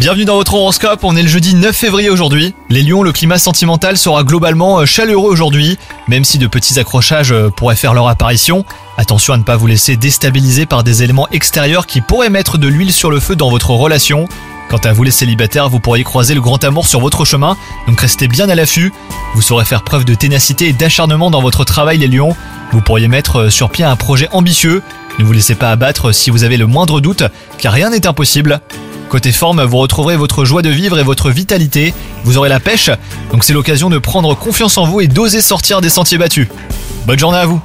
Bienvenue dans votre horoscope, on est le jeudi 9 février aujourd'hui. Les lions, le climat sentimental sera globalement euh, chaleureux aujourd'hui, même si de petits accrochages euh, pourraient faire leur apparition. Attention à ne pas vous laisser déstabiliser par des éléments extérieurs qui pourraient mettre de l'huile sur le feu dans votre relation. Quant à vous les célibataires, vous pourriez croiser le grand amour sur votre chemin, donc restez bien à l'affût. Vous saurez faire preuve de ténacité et d'acharnement dans votre travail les lions. Vous pourriez mettre euh, sur pied un projet ambitieux. Ne vous laissez pas abattre si vous avez le moindre doute, car rien n'est impossible. Côté forme, vous retrouverez votre joie de vivre et votre vitalité. Vous aurez la pêche, donc c'est l'occasion de prendre confiance en vous et d'oser sortir des sentiers battus. Bonne journée à vous